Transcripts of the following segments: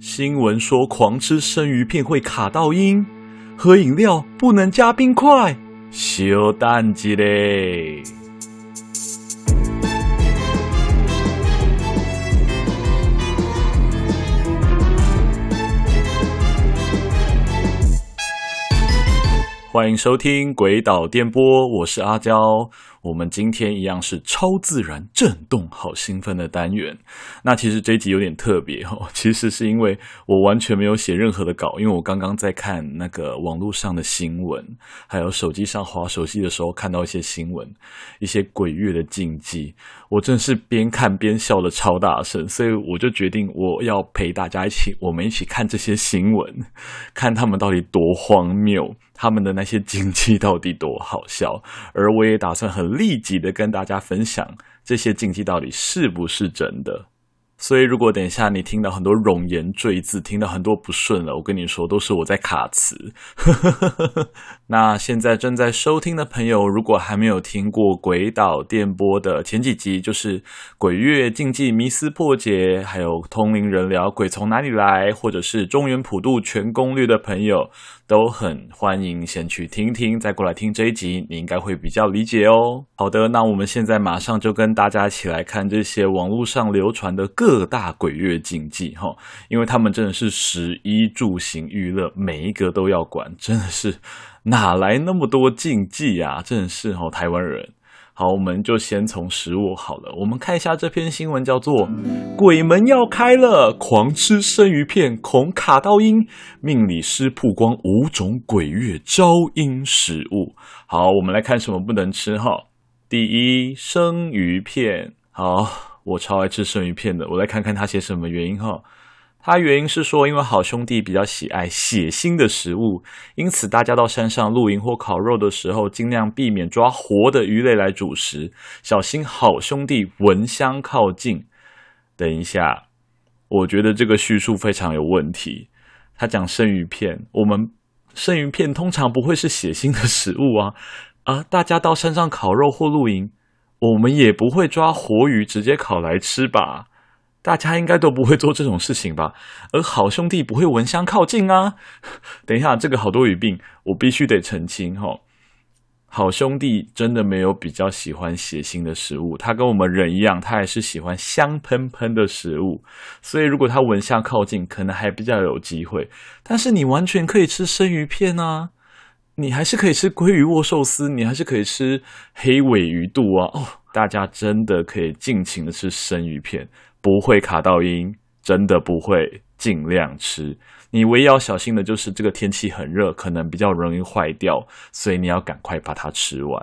新闻说狂吃生鱼片会卡到音，喝饮料不能加冰块，小蛋鸡嘞。欢迎收听《鬼岛电波》，我是阿娇。我们今天一样是超自然震动，好兴奋的单元。那其实这一集有点特别哦，其实是因为我完全没有写任何的稿，因为我刚刚在看那个网络上的新闻，还有手机上滑手机的时候看到一些新闻，一些鬼月的禁忌，我真是边看边笑的超大声，所以我就决定我要陪大家一起，我们一起看这些新闻，看他们到底多荒谬。他们的那些经济到底多好笑？而我也打算很立即的跟大家分享这些经济到底是不是真的。所以，如果等一下你听到很多冗言赘字，听到很多不顺了，我跟你说，都是我在卡词。那现在正在收听的朋友，如果还没有听过《鬼岛电波》的前几集，就是鬼月禁忌迷思破解，还有通灵人聊鬼从哪里来，或者是中原普渡全攻略的朋友，都很欢迎先去听听，再过来听这一集，你应该会比较理解哦。好的，那我们现在马上就跟大家一起来看这些网络上流传的各。大鬼月禁忌哈，因为他们真的是食衣住行娱乐，每一个都要管，真的是 哪来那么多禁忌啊？真的是哦，台湾人。好，我们就先从食物好了。我们看一下这篇新闻，叫做“鬼门要开了，狂吃生鱼片恐卡到阴”，命理师曝光五种鬼月招阴食物。好，我们来看什么不能吃哈。第一，生鱼片。好。我超爱吃生鱼片的，我来看看他写什么原因哈。他原因是说，因为好兄弟比较喜爱血腥的食物，因此大家到山上露营或烤肉的时候，尽量避免抓活的鱼类来煮食，小心好兄弟闻香靠近。等一下，我觉得这个叙述非常有问题。他讲生鱼片，我们生鱼片通常不会是血腥的食物啊啊！大家到山上烤肉或露营。我们也不会抓活鱼直接烤来吃吧？大家应该都不会做这种事情吧？而好兄弟不会闻香靠近啊！等一下，这个好多语病，我必须得澄清哈。好兄弟真的没有比较喜欢血腥的食物，他跟我们人一样，他还是喜欢香喷喷的食物。所以如果他闻香靠近，可能还比较有机会。但是你完全可以吃生鱼片啊！你还是可以吃鲑鱼握寿司，你还是可以吃黑尾鱼肚啊！哦，大家真的可以尽情的吃生鱼片，不会卡到音，真的不会，尽量吃。你唯一要小心的就是这个天气很热，可能比较容易坏掉，所以你要赶快把它吃完。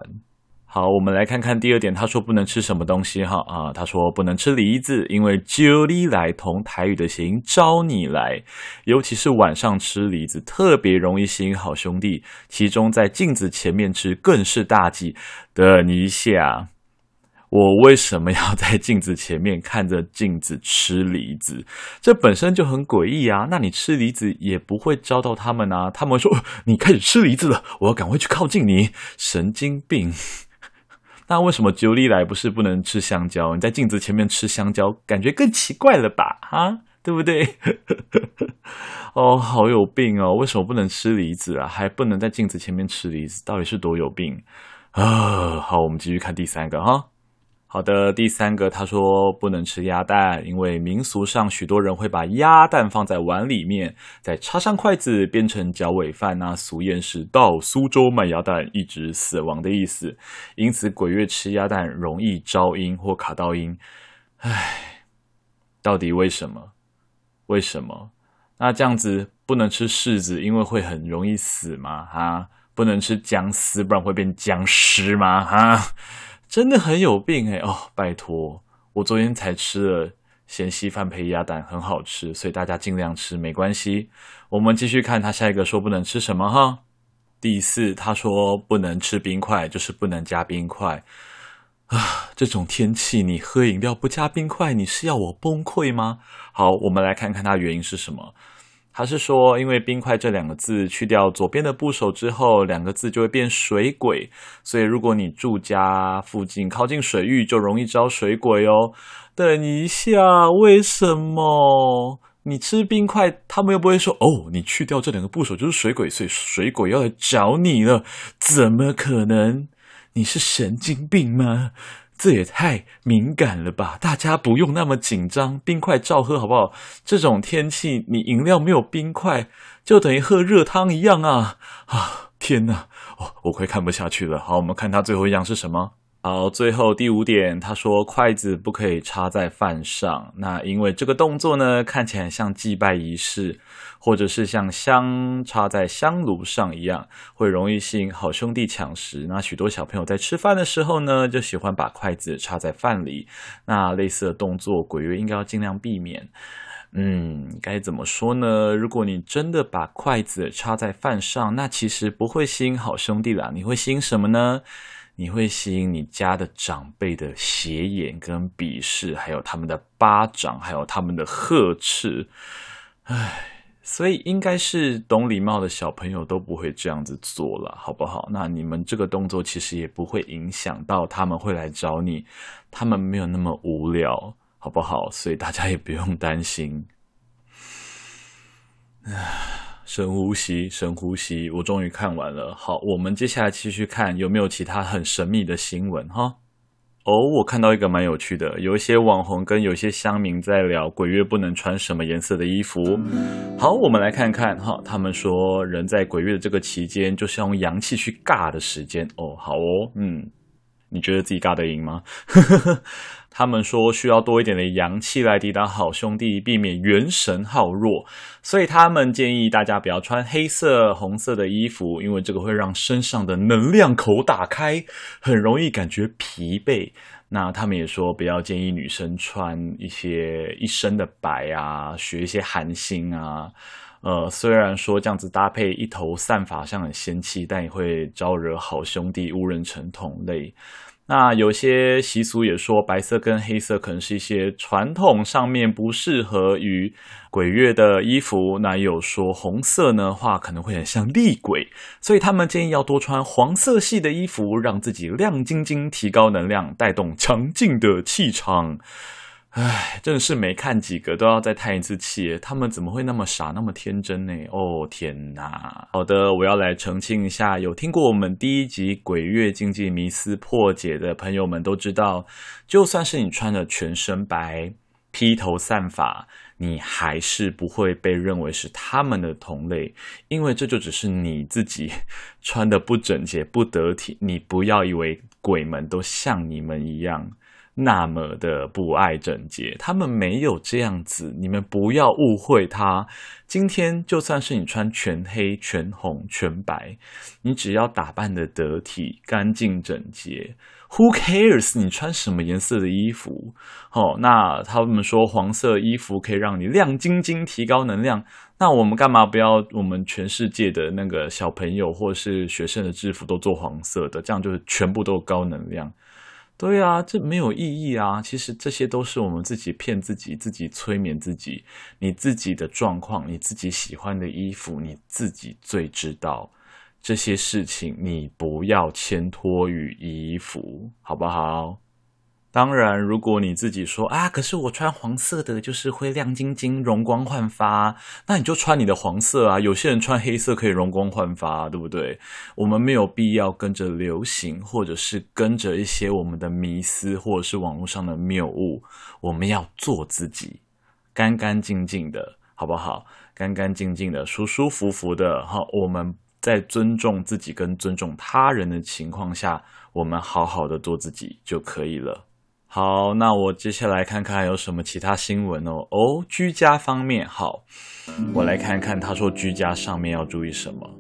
好，我们来看看第二点。他说不能吃什么东西哈啊？他说不能吃梨子，因为“招你来”同台语的谐音“招你来”，尤其是晚上吃梨子，特别容易吸引好兄弟。其中在镜子前面吃更是大忌。等一下，我为什么要在镜子前面看着镜子吃梨子？这本身就很诡异啊！那你吃梨子也不会招到他们啊？他们说你开始吃梨子了，我要赶快去靠近你，神经病！那为什么九里来不是不能吃香蕉？你在镜子前面吃香蕉，感觉更奇怪了吧？哈，对不对？哦，好有病哦！为什么不能吃梨子啊？还不能在镜子前面吃梨子，到底是多有病啊？好，我们继续看第三个哈。好的，第三个他说不能吃鸭蛋，因为民俗上许多人会把鸭蛋放在碗里面，再插上筷子变成脚尾饭。那俗谚是到苏州买鸭蛋，一直死亡的意思。因此鬼月吃鸭蛋容易招阴或卡到阴。唉，到底为什么？为什么？那这样子不能吃柿子，因为会很容易死吗？哈，不能吃姜丝，不然会变僵尸吗？哈。真的很有病哎！哦，拜托，我昨天才吃了咸稀饭配鸭蛋，很好吃，所以大家尽量吃，没关系。我们继续看他下一个说不能吃什么哈。第四，他说不能吃冰块，就是不能加冰块啊。这种天气你喝饮料不加冰块，你是要我崩溃吗？好，我们来看看他原因是什么。他是说，因为冰块这两个字去掉左边的部首之后，两个字就会变水鬼，所以如果你住家附近靠近水域，就容易招水鬼哦。等一下，为什么？你吃冰块，他们又不会说哦，你去掉这两个部首就是水鬼，所以水鬼要来找你了，怎么可能？你是神经病吗？这也太敏感了吧！大家不用那么紧张，冰块照喝好不好？这种天气，你饮料没有冰块，就等于喝热汤一样啊！啊，天哪！哦，我快看不下去了。好，我们看他最后一样是什么？好，最后第五点，他说筷子不可以插在饭上。那因为这个动作呢，看起来像祭拜仪式，或者是像香插在香炉上一样，会容易吸引好兄弟抢食。那许多小朋友在吃饭的时候呢，就喜欢把筷子插在饭里。那类似的动作，鬼月应该要尽量避免。嗯，该怎么说呢？如果你真的把筷子插在饭上，那其实不会吸引好兄弟啦。你会吸引什么呢？你会吸引你家的长辈的斜眼跟鄙视，还有他们的巴掌，还有他们的呵斥。唉，所以应该是懂礼貌的小朋友都不会这样子做了，好不好？那你们这个动作其实也不会影响到他们会来找你，他们没有那么无聊，好不好？所以大家也不用担心。唉。深呼吸，深呼吸。我终于看完了。好，我们接下来继续看有没有其他很神秘的新闻哈。哦，我看到一个蛮有趣的，有一些网红跟有些乡民在聊鬼月不能穿什么颜色的衣服。好，我们来看看哈。他们说，人在鬼月的这个期间，就是用阳气去尬的时间。哦，好哦，嗯。你觉得自己尬得赢吗？他们说需要多一点的阳气来抵挡好兄弟，避免元神耗弱，所以他们建议大家不要穿黑色、红色的衣服，因为这个会让身上的能量口打开，很容易感觉疲惫。那他们也说不要建议女生穿一些一身的白啊，学一些韩星啊。呃，虽然说这样子搭配一头散发像很仙气，但也会招惹好兄弟误认成同类。那有些习俗也说，白色跟黑色可能是一些传统上面不适合于鬼月的衣服。那也有说红色呢话可能会很像厉鬼，所以他们建议要多穿黄色系的衣服，让自己亮晶晶，提高能量，带动强劲的气场。唉，真的是没看几个都要再叹一次气，他们怎么会那么傻，那么天真呢？哦天哪！好的，我要来澄清一下，有听过我们第一集鬼月禁忌迷思破解的朋友们都知道，就算是你穿的全身白、披头散发，你还是不会被认为是他们的同类，因为这就只是你自己穿的不整洁、不得体。你不要以为鬼们都像你们一样。那么的不爱整洁，他们没有这样子，你们不要误会他。今天就算是你穿全黑、全红、全白，你只要打扮得得体、干净整洁，Who cares？你穿什么颜色的衣服？哦，那他们说黄色衣服可以让你亮晶晶、提高能量，那我们干嘛不要我们全世界的那个小朋友或是学生的制服都做黄色的？这样就是全部都高能量。对啊，这没有意义啊！其实这些都是我们自己骗自己、自己催眠自己。你自己的状况，你自己喜欢的衣服，你自己最知道。这些事情你不要牵拖于衣服，好不好？当然，如果你自己说啊，可是我穿黄色的，就是会亮晶晶、容光焕发，那你就穿你的黄色啊。有些人穿黑色可以容光焕发，对不对？我们没有必要跟着流行，或者是跟着一些我们的迷思，或者是网络上的谬误。我们要做自己，干干净净的，好不好？干干净净的，舒舒服服的。好，我们在尊重自己跟尊重他人的情况下，我们好好的做自己就可以了。好，那我接下来看看有什么其他新闻哦。哦，居家方面，好，我来看看他说居家上面要注意什么。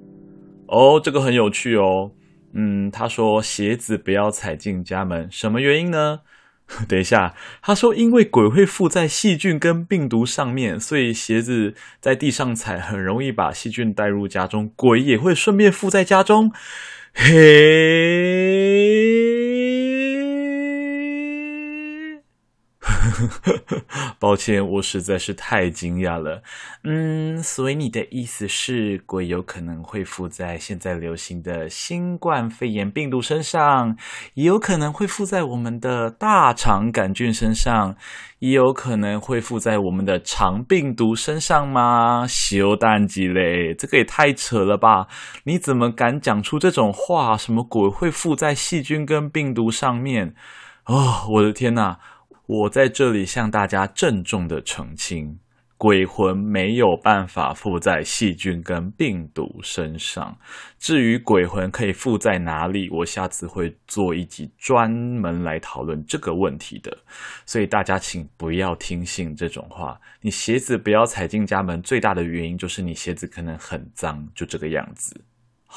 哦，这个很有趣哦。嗯，他说鞋子不要踩进家门，什么原因呢？等一下，他说因为鬼会附在细菌跟病毒上面，所以鞋子在地上踩很容易把细菌带入家中，鬼也会顺便附在家中。嘿。抱歉，我实在是太惊讶了。嗯，所以你的意思是，鬼有可能会附在现在流行的新冠肺炎病毒身上，也有可能会附在我们的大肠杆菌身上，也有可能会附在我们的肠病毒身上吗？修蛋鸡嘞，这个也太扯了吧！你怎么敢讲出这种话？什么鬼会附在细菌跟病毒上面？哦，我的天哪！我在这里向大家郑重的澄清，鬼魂没有办法附在细菌跟病毒身上。至于鬼魂可以附在哪里，我下次会做一集专门来讨论这个问题的。所以大家请不要听信这种话。你鞋子不要踩进家门，最大的原因就是你鞋子可能很脏，就这个样子。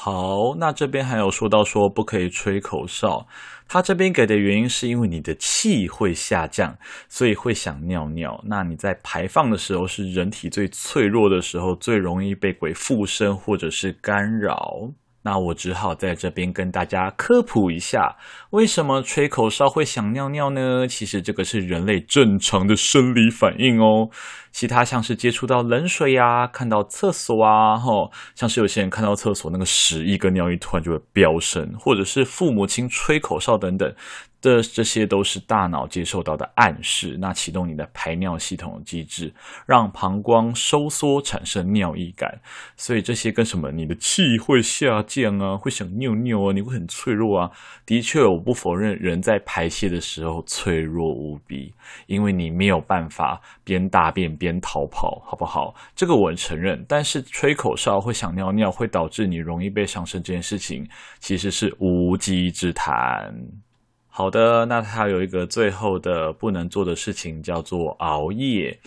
好，那这边还有说到说不可以吹口哨，他这边给的原因是因为你的气会下降，所以会想尿尿。那你在排放的时候是人体最脆弱的时候，最容易被鬼附身或者是干扰。那我只好在这边跟大家科普一下，为什么吹口哨会想尿尿呢？其实这个是人类正常的生理反应哦。其他像是接触到冷水呀、看到厕所啊，吼，像是有些人看到厕所那个屎一跟尿一突然就会飙升，或者是父母亲吹口哨等等。的这些都是大脑接受到的暗示，那启动你的排尿系统的机制，让膀胱收缩，产生尿意感。所以这些跟什么？你的气会下降啊，会想尿尿啊，你会很脆弱啊。的确，我不否认人在排泄的时候脆弱无比，因为你没有办法边大便边逃跑，好不好？这个我承认。但是吹口哨会想尿尿，会导致你容易被上身这件事情，其实是无稽之谈。好的，那他有一个最后的不能做的事情，叫做熬夜。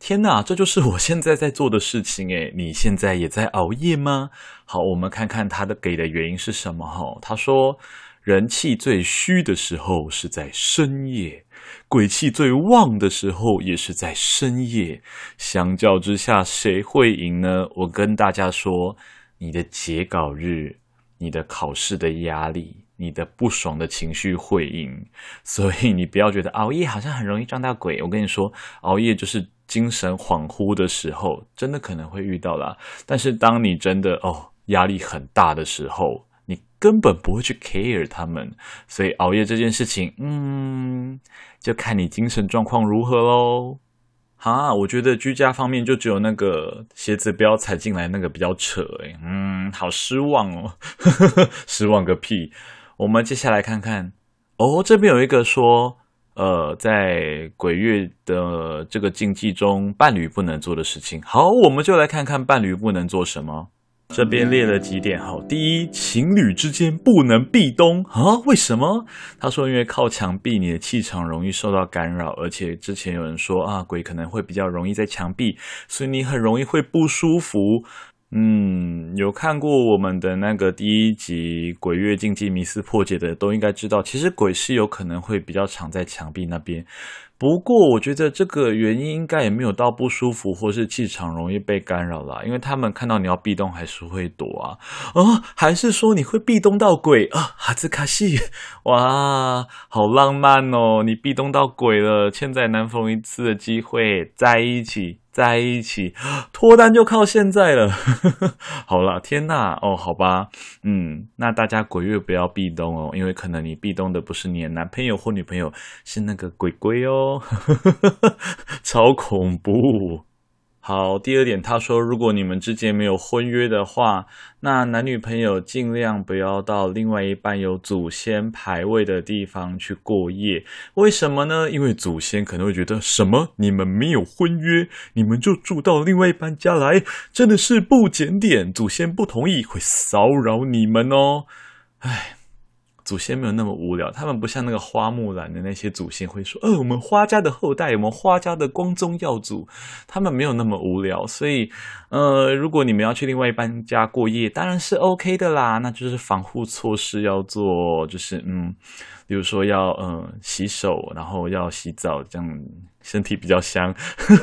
天哪，这就是我现在在做的事情诶，你现在也在熬夜吗？好，我们看看他的给的原因是什么哈。他说，人气最虚的时候是在深夜，鬼气最旺的时候也是在深夜。相较之下，谁会赢呢？我跟大家说，你的截稿日，你的考试的压力。你的不爽的情绪会赢，所以你不要觉得熬夜好像很容易撞到鬼。我跟你说，熬夜就是精神恍惚的时候，真的可能会遇到啦。但是当你真的哦压力很大的时候，你根本不会去 care 他们。所以熬夜这件事情，嗯，就看你精神状况如何喽。啊，我觉得居家方面就只有那个鞋子不要踩进来那个比较扯诶，嗯，好失望哦，失望个屁。我们接下来看看哦，这边有一个说，呃，在鬼月的这个禁忌中，伴侣不能做的事情。好，我们就来看看伴侣不能做什么。这边列了几点，好，第一，情侣之间不能壁咚啊？为什么？他说，因为靠墙壁，你的气场容易受到干扰，而且之前有人说啊，鬼可能会比较容易在墙壁，所以你很容易会不舒服。嗯，有看过我们的那个第一集《鬼月禁忌迷思破解》的，都应该知道，其实鬼是有可能会比较常在墙壁那边。不过，我觉得这个原因应该也没有到不舒服或是气场容易被干扰啦，因为他们看到你要壁咚还是会躲啊。哦，还是说你会壁咚到鬼啊？哈兹卡西，哇，好浪漫哦！你壁咚到鬼了，千载难逢一次的机会，在一起。在一起。脱单就靠现在了，好了，天呐，哦，好吧，嗯，那大家鬼月不要壁咚哦，因为可能你壁咚的不是你男朋友或女朋友，是那个鬼鬼哦，超恐怖。好，第二点，他说，如果你们之间没有婚约的话，那男女朋友尽量不要到另外一半有祖先牌位的地方去过夜。为什么呢？因为祖先可能会觉得，什么？你们没有婚约，你们就住到另外一半家来，真的是不检点。祖先不同意，会骚扰你们哦。唉。祖先没有那么无聊，他们不像那个花木兰的那些祖先会说：“呃，我们花家的后代，我们花家的光宗耀祖。”他们没有那么无聊，所以，呃，如果你们要去另外一半家过夜，当然是 OK 的啦。那就是防护措施要做，就是嗯，比如说要嗯、洗手，然后要洗澡，这样身体比较香。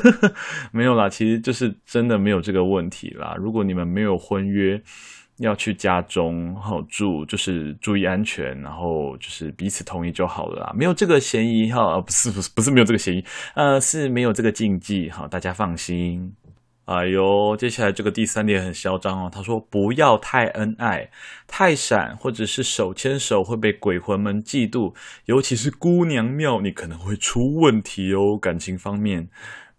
没有啦，其实就是真的没有这个问题啦。如果你们没有婚约。要去家中好住，就是注意安全，然后就是彼此同意就好了啦，没有这个嫌疑哈，不是不是不是没有这个嫌疑，呃，是没有这个禁忌哈，大家放心。哎呦，接下来这个第三点很嚣张哦，他说不要太恩爱，太闪或者是手牵手会被鬼魂们嫉妒，尤其是姑娘庙，你可能会出问题哦，感情方面。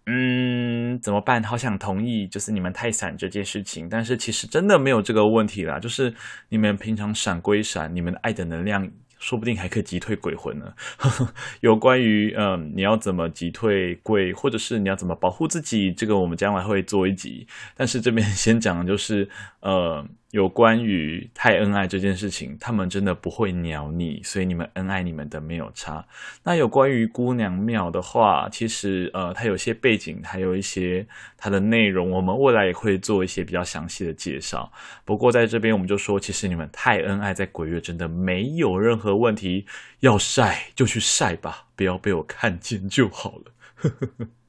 嗯，怎么办？好想同意，就是你们太闪这件事情，但是其实真的没有这个问题啦，就是你们平常闪归闪，你们的爱的能量说不定还可以击退鬼魂呢。有关于嗯，你要怎么击退鬼，或者是你要怎么保护自己，这个我们将来会做一集。但是这边先讲的就是呃。有关于太恩爱这件事情，他们真的不会鸟你，所以你们恩爱你们的没有差。那有关于姑娘庙的话，其实呃，它有些背景，还有一些它的内容，我们未来也会做一些比较详细的介绍。不过在这边我们就说，其实你们太恩爱，在鬼月真的没有任何问题，要晒就去晒吧，不要被我看见就好了。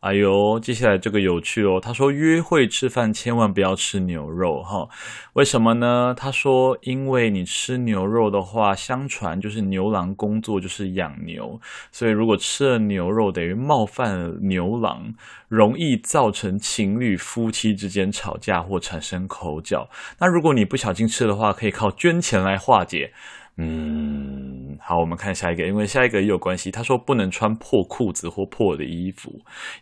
哎呦，接下来这个有趣哦。他说，约会吃饭千万不要吃牛肉，哈，为什么呢？他说，因为你吃牛肉的话，相传就是牛郎工作就是养牛，所以如果吃了牛肉，等于冒犯了牛郎，容易造成情侣夫妻之间吵架或产生口角。那如果你不小心吃的话，可以靠捐钱来化解。嗯，好，我们看下一个，因为下一个也有关系。他说不能穿破裤子或破的衣服，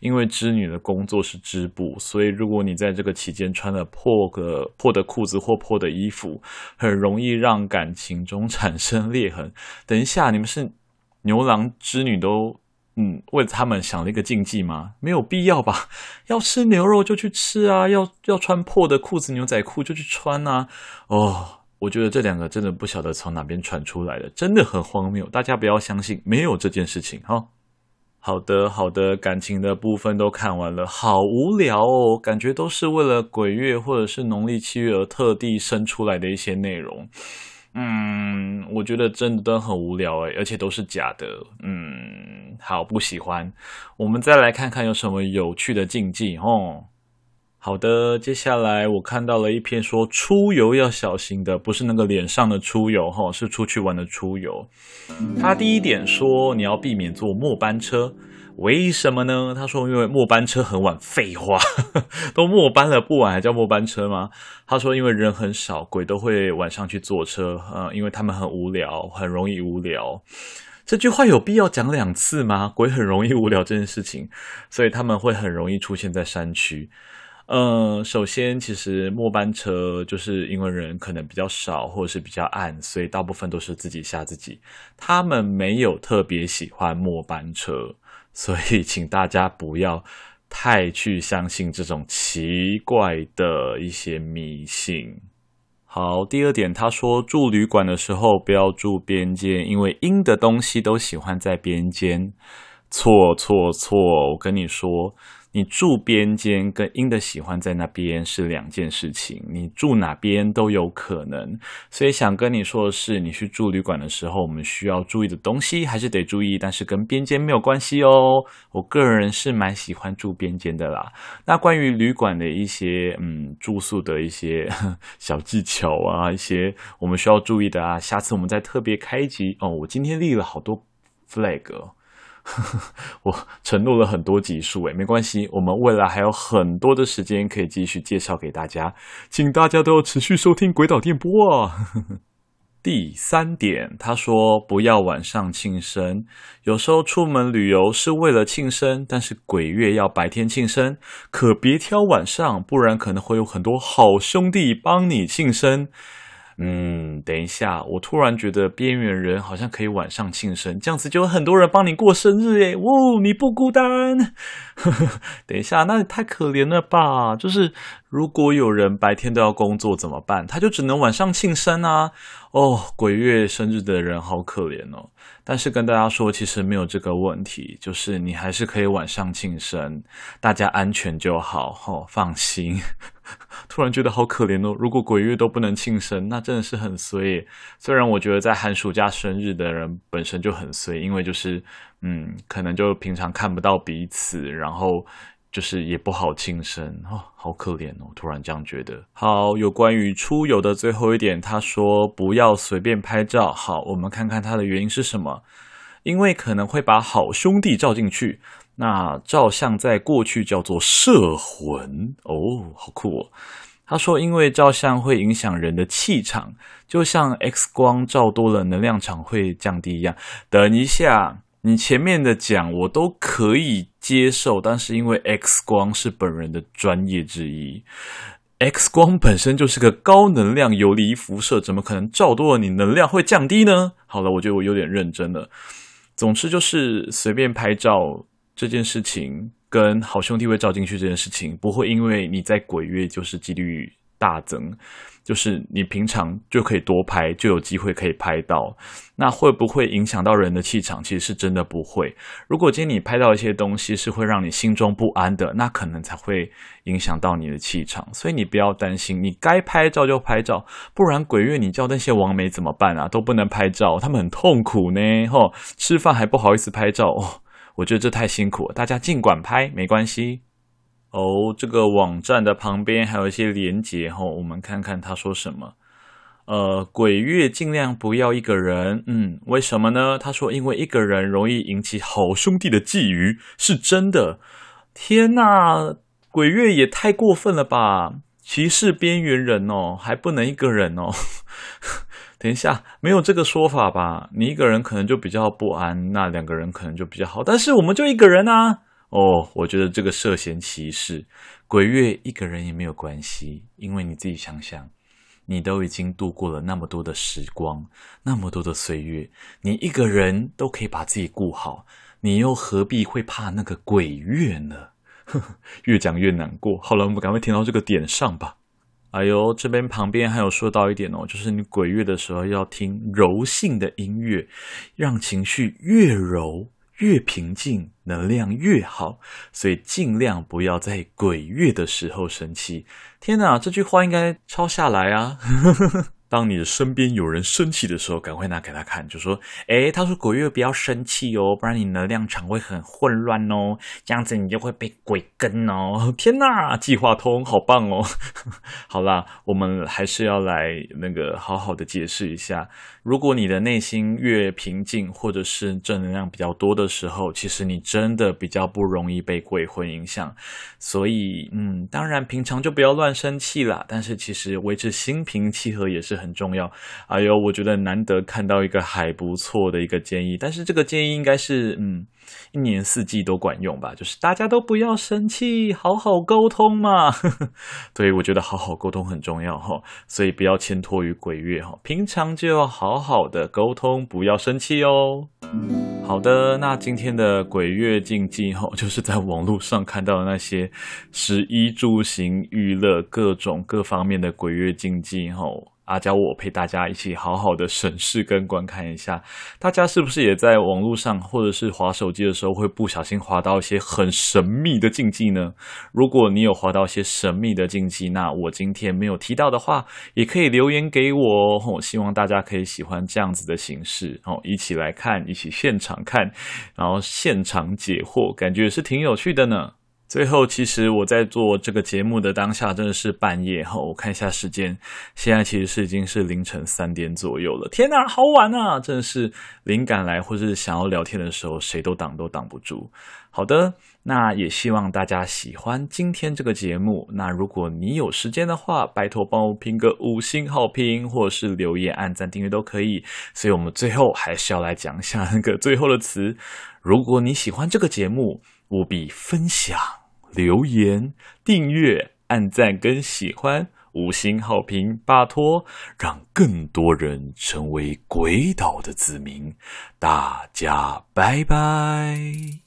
因为织女的工作是织布，所以如果你在这个期间穿了破个破的裤子或破的衣服，很容易让感情中产生裂痕。等一下，你们是牛郎织女都嗯为他们想了一个禁忌吗？没有必要吧？要吃牛肉就去吃啊，要要穿破的裤子牛仔裤就去穿啊，哦。我觉得这两个真的不晓得从哪边传出来的，真的很荒谬。大家不要相信，没有这件事情哈。好的，好的，感情的部分都看完了，好无聊哦，感觉都是为了鬼月或者是农历七月而特地生出来的一些内容。嗯，我觉得真的都很无聊诶，而且都是假的。嗯，好，不喜欢。我们再来看看有什么有趣的禁忌哦。好的，接下来我看到了一篇说出游要小心的，不是那个脸上的出游哈，是出去玩的出游。他第一点说你要避免坐末班车，为什么呢？他说因为末班车很晚。废话，都末班了不晚还叫末班车吗？他说因为人很少，鬼都会晚上去坐车，嗯，因为他们很无聊，很容易无聊。这句话有必要讲两次吗？鬼很容易无聊这件事情，所以他们会很容易出现在山区。嗯，首先，其实末班车就是因为人可能比较少，或者是比较暗，所以大部分都是自己吓自己。他们没有特别喜欢末班车，所以请大家不要太去相信这种奇怪的一些迷信。好，第二点，他说住旅馆的时候不要住边间，因为阴的东西都喜欢在边间。错错错，我跟你说。你住边间跟阴的喜欢在那边是两件事情，你住哪边都有可能。所以想跟你说的是，你去住旅馆的时候，我们需要注意的东西还是得注意，但是跟边间没有关系哦。我个人是蛮喜欢住边间的啦。那关于旅馆的一些嗯住宿的一些 小技巧啊，一些我们需要注意的啊，下次我们再特别开一集哦。我今天立了好多 flag。我承诺了很多集数，诶，没关系，我们未来还有很多的时间可以继续介绍给大家，请大家都要持续收听鬼岛电波啊。第三点，他说不要晚上庆生，有时候出门旅游是为了庆生，但是鬼月要白天庆生，可别挑晚上，不然可能会有很多好兄弟帮你庆生。嗯，等一下，我突然觉得边缘人好像可以晚上庆生，这样子就有很多人帮你过生日耶。哦，你不孤单。等一下，那也太可怜了吧？就是如果有人白天都要工作怎么办？他就只能晚上庆生啊。哦，鬼月生日的人好可怜哦。但是跟大家说，其实没有这个问题，就是你还是可以晚上庆生，大家安全就好，哦，放心。突然觉得好可怜哦！如果鬼月都不能庆生，那真的是很衰。虽然我觉得在寒暑假生日的人本身就很衰，因为就是嗯，可能就平常看不到彼此，然后就是也不好庆生哦，好可怜哦！突然这样觉得。好，有关于出游的最后一点，他说不要随便拍照。好，我们看看他的原因是什么？因为可能会把好兄弟照进去。那照相在过去叫做摄魂哦，好酷哦。他说，因为照相会影响人的气场，就像 X 光照多了，能量场会降低一样。等一下。你前面的讲我都可以接受，但是因为 X 光是本人的专业之一，X 光本身就是个高能量游离辐射，怎么可能照多了你能量会降低呢？好了，我觉得我有点认真了。总之就是随便拍照这件事情，跟好兄弟会照进去这件事情，不会因为你在鬼月就是几率大增。就是你平常就可以多拍，就有机会可以拍到。那会不会影响到人的气场？其实是真的不会。如果今天你拍到一些东西是会让你心中不安的，那可能才会影响到你的气场。所以你不要担心，你该拍照就拍照，不然鬼月你叫那些王美怎么办啊？都不能拍照，他们很痛苦呢。吼，吃饭还不好意思拍照，哦，我觉得这太辛苦。大家尽管拍，没关系。哦，这个网站的旁边还有一些连接哈，我们看看他说什么。呃，鬼月尽量不要一个人，嗯，为什么呢？他说，因为一个人容易引起好兄弟的觊觎，是真的。天哪，鬼月也太过分了吧！歧视边缘人哦，还不能一个人哦。等一下，没有这个说法吧？你一个人可能就比较不安，那两个人可能就比较好，但是我们就一个人啊。哦，我觉得这个涉嫌歧视。鬼月一个人也没有关系，因为你自己想想，你都已经度过了那么多的时光，那么多的岁月，你一个人都可以把自己顾好，你又何必会怕那个鬼月呢？呵呵，越讲越难过。好了，我们赶快停到这个点上吧。哎呦，这边旁边还有说到一点哦，就是你鬼月的时候要听柔性的音乐，让情绪越柔。越平静，能量越好，所以尽量不要在鬼月的时候生气。天哪，这句话应该抄下来啊！当你的身边有人生气的时候，赶快拿给他看，就说：“诶，他说鬼月不要生气哦，不然你能量场会很混乱哦，这样子你就会被鬼跟哦。”天哪，计划通，好棒哦！好啦，我们还是要来那个好好的解释一下。如果你的内心越平静，或者是正能量比较多的时候，其实你真的比较不容易被鬼魂影响。所以，嗯，当然平常就不要乱生气啦。但是其实维持心平气和也是很重要。哎呦，我觉得难得看到一个还不错的一个建议，但是这个建议应该是，嗯。一年四季都管用吧，就是大家都不要生气，好好沟通嘛。对，我觉得好好沟通很重要哈，所以不要牵拖于鬼月哈，平常就要好好的沟通，不要生气哦。好的，那今天的鬼月禁忌哈，就是在网络上看到的那些食衣住行娱乐各种各方面的鬼月禁忌哈。阿娇，我陪大家一起好好的审视跟观看一下，大家是不是也在网络上或者是滑手机的时候会不小心滑到一些很神秘的禁忌呢？如果你有滑到一些神秘的禁忌，那我今天没有提到的话，也可以留言给我哦。我希望大家可以喜欢这样子的形式，哦，一起来看，一起现场看，然后现场解惑，感觉是挺有趣的呢。最后，其实我在做这个节目的当下，真的是半夜哈。我看一下时间，现在其实是已经是凌晨三点左右了。天哪，好晚啊！真的是灵感来或者是想要聊天的时候，谁都挡都挡不住。好的，那也希望大家喜欢今天这个节目。那如果你有时间的话，拜托帮我评个五星好评，或者是留言、按赞、订阅都可以。所以我们最后还是要来讲一下那个最后的词。如果你喜欢这个节目，务必分享、留言、订阅、按赞跟喜欢，五星好评，拜托，让更多人成为鬼岛的子民。大家拜拜。